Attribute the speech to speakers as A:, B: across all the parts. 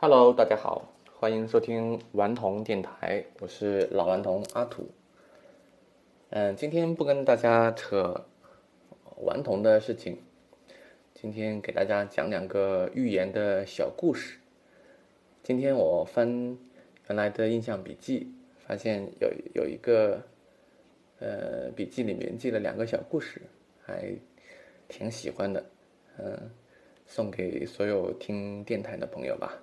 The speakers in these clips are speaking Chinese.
A: Hello，大家好，欢迎收听顽童电台，我是老顽童阿土。嗯，今天不跟大家扯顽童的事情，今天给大家讲两个寓言的小故事。今天我翻原来的印象笔记，发现有有一个呃笔记里面记了两个小故事，还挺喜欢的，嗯，送给所有听电台的朋友吧。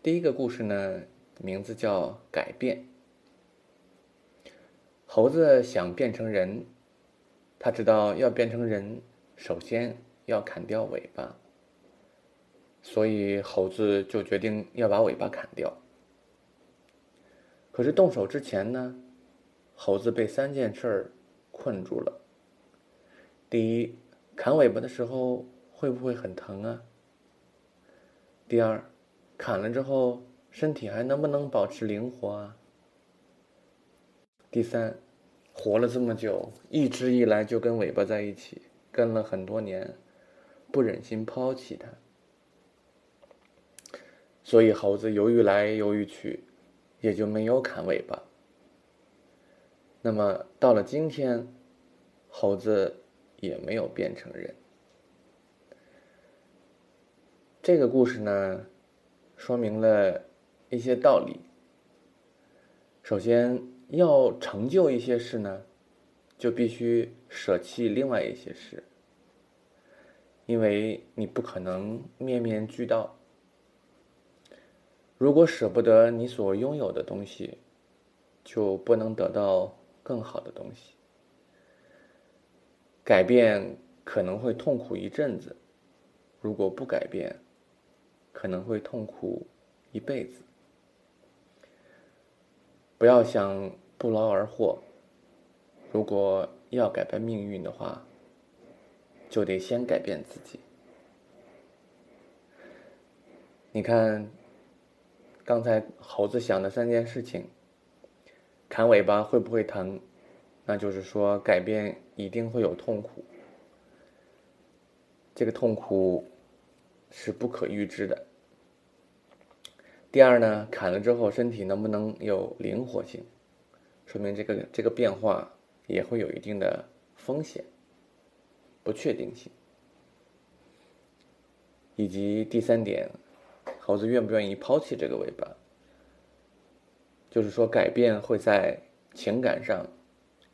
A: 第一个故事呢，名字叫改变。猴子想变成人，他知道要变成人，首先要砍掉尾巴，所以猴子就决定要把尾巴砍掉。可是动手之前呢，猴子被三件事困住了。第一，砍尾巴的时候会不会很疼啊？第二，砍了之后，身体还能不能保持灵活啊？第三，活了这么久，一直以来就跟尾巴在一起，跟了很多年，不忍心抛弃它，所以猴子犹豫来犹豫去，也就没有砍尾巴。那么到了今天，猴子也没有变成人。这个故事呢？说明了一些道理。首先，要成就一些事呢，就必须舍弃另外一些事，因为你不可能面面俱到。如果舍不得你所拥有的东西，就不能得到更好的东西。改变可能会痛苦一阵子，如果不改变。可能会痛苦一辈子。不要想不劳而获。如果要改变命运的话，就得先改变自己。你看，刚才猴子想的三件事情：砍尾巴会不会疼？那就是说，改变一定会有痛苦。这个痛苦是不可预知的。第二呢，砍了之后身体能不能有灵活性，说明这个这个变化也会有一定的风险、不确定性。以及第三点，猴子愿不愿意抛弃这个尾巴？就是说，改变会在情感上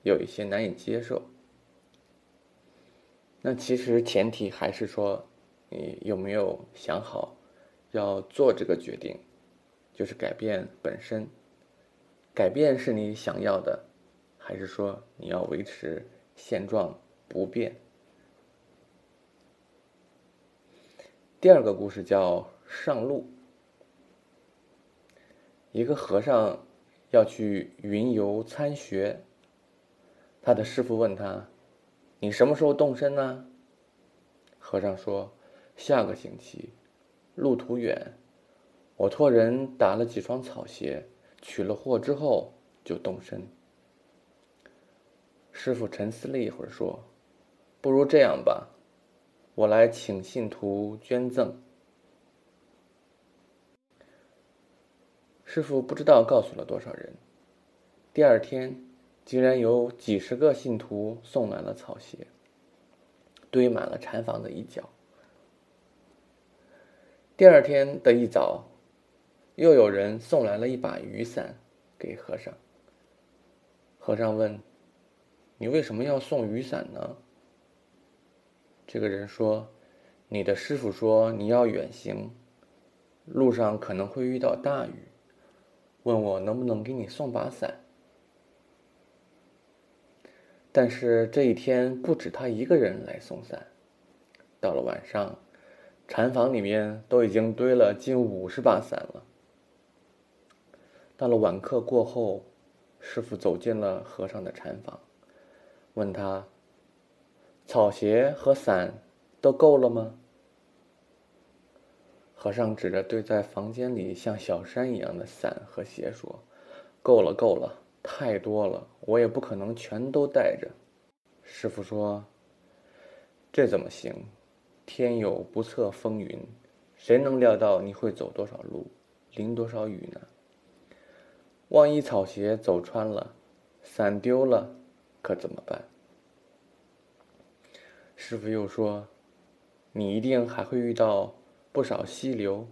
A: 有一些难以接受。那其实前提还是说，你有没有想好要做这个决定？就是改变本身，改变是你想要的，还是说你要维持现状不变？第二个故事叫上路。一个和尚要去云游参学，他的师傅问他：“你什么时候动身呢？”和尚说：“下个星期，路途远。”我托人打了几双草鞋，取了货之后就动身。师傅沉思了一会儿，说：“不如这样吧，我来请信徒捐赠。”师傅不知道告诉了多少人。第二天，竟然有几十个信徒送来了草鞋，堆满了禅房的一角。第二天的一早。又有人送来了一把雨伞给和尚。和尚问：“你为什么要送雨伞呢？”这个人说：“你的师傅说你要远行，路上可能会遇到大雨，问我能不能给你送把伞。但是这一天不止他一个人来送伞，到了晚上，禅房里面都已经堆了近五十把伞了。”到了晚课过后，师傅走进了和尚的禅房，问他：“草鞋和伞都够了吗？”和尚指着堆在房间里像小山一样的伞和鞋说：“够了，够了，太多了，我也不可能全都带着。”师傅说：“这怎么行？天有不测风云，谁能料到你会走多少路，淋多少雨呢？万一草鞋走穿了，伞丢了，可怎么办？师傅又说：“你一定还会遇到不少溪流，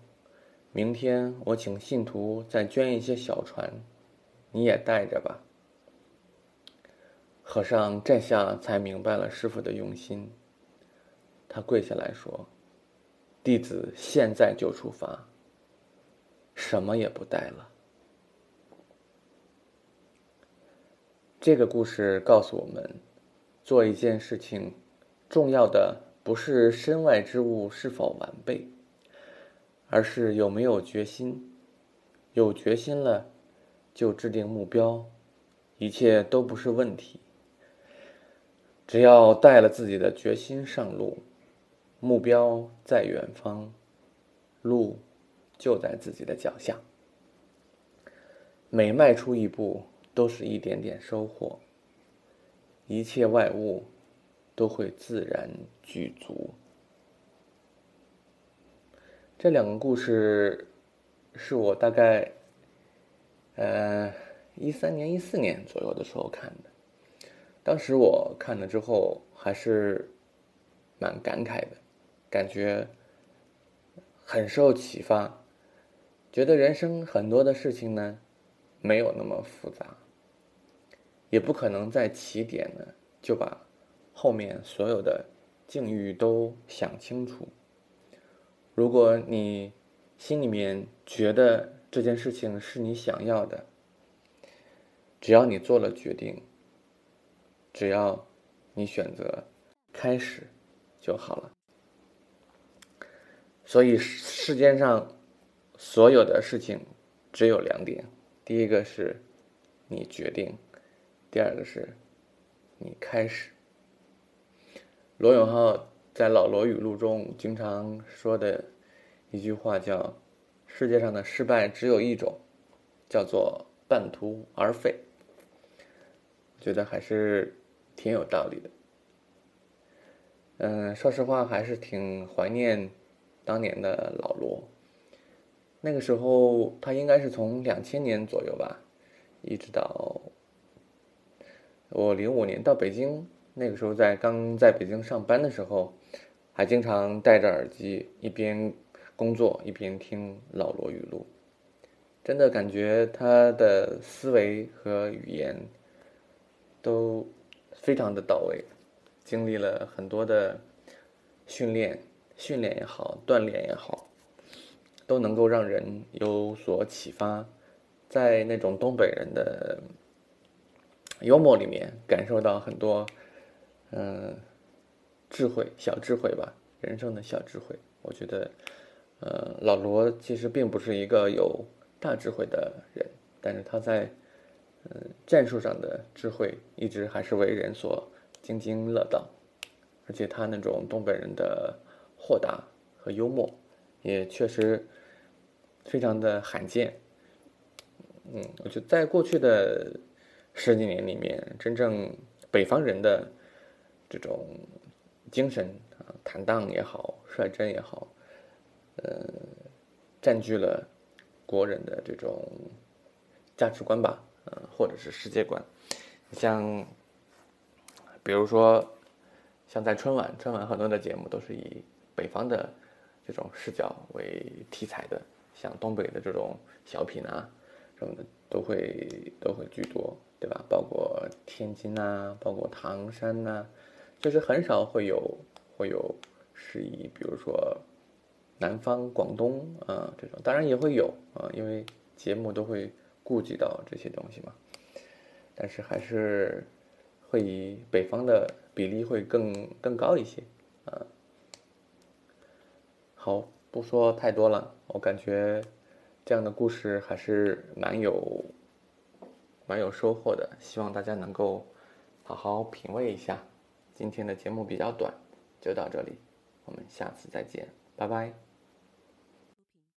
A: 明天我请信徒再捐一些小船，你也带着吧。”和尚这下才明白了师傅的用心，他跪下来说：“弟子现在就出发，什么也不带了。”这个故事告诉我们，做一件事情，重要的不是身外之物是否完备，而是有没有决心。有决心了，就制定目标，一切都不是问题。只要带了自己的决心上路，目标在远方，路就在自己的脚下。每迈出一步。都是一点点收获，一切外物都会自然具足。这两个故事是我大概呃一三年、一四年左右的时候看的，当时我看了之后还是蛮感慨的，感觉很受启发，觉得人生很多的事情呢没有那么复杂。也不可能在起点呢就把后面所有的境遇都想清楚。如果你心里面觉得这件事情是你想要的，只要你做了决定，只要你选择开始就好了。所以世间上所有的事情只有两点：第一个是你决定。第二个是，你开始。罗永浩在《老罗语录》中经常说的一句话叫：“世界上的失败只有一种，叫做半途而废。”觉得还是挺有道理的。嗯，说实话，还是挺怀念当年的老罗。那个时候，他应该是从两千年左右吧，一直到。我零五年到北京，那个时候在刚在北京上班的时候，还经常戴着耳机一边工作一边听老罗语录，真的感觉他的思维和语言都非常的到位，经历了很多的训练，训练也好，锻炼也好，都能够让人有所启发，在那种东北人的。幽默里面感受到很多，嗯，智慧小智慧吧，人生的小智慧。我觉得，呃，老罗其实并不是一个有大智慧的人，但是他在，嗯，战术上的智慧一直还是为人所津津乐道，而且他那种东北人的豁达和幽默，也确实非常的罕见。嗯，我觉得在过去的。十几年里面，真正北方人的这种精神啊，坦荡也好，率真也好，呃，占据了国人的这种价值观吧，呃，或者是世界观。像比如说，像在春晚，春晚很多的节目都是以北方的这种视角为题材的，像东北的这种小品啊什么的，都会都会居多。对吧？包括天津呐，包括唐山呐，就是很少会有会有是以比如说南方广东啊这种，当然也会有啊，因为节目都会顾及到这些东西嘛。但是还是会以北方的比例会更更高一些啊。好，不说太多了，我感觉这样的故事还是蛮有。蛮有收获的，希望大家能够好好品味一下。今天的节目比较短，就到这里，我们下次再见，拜拜。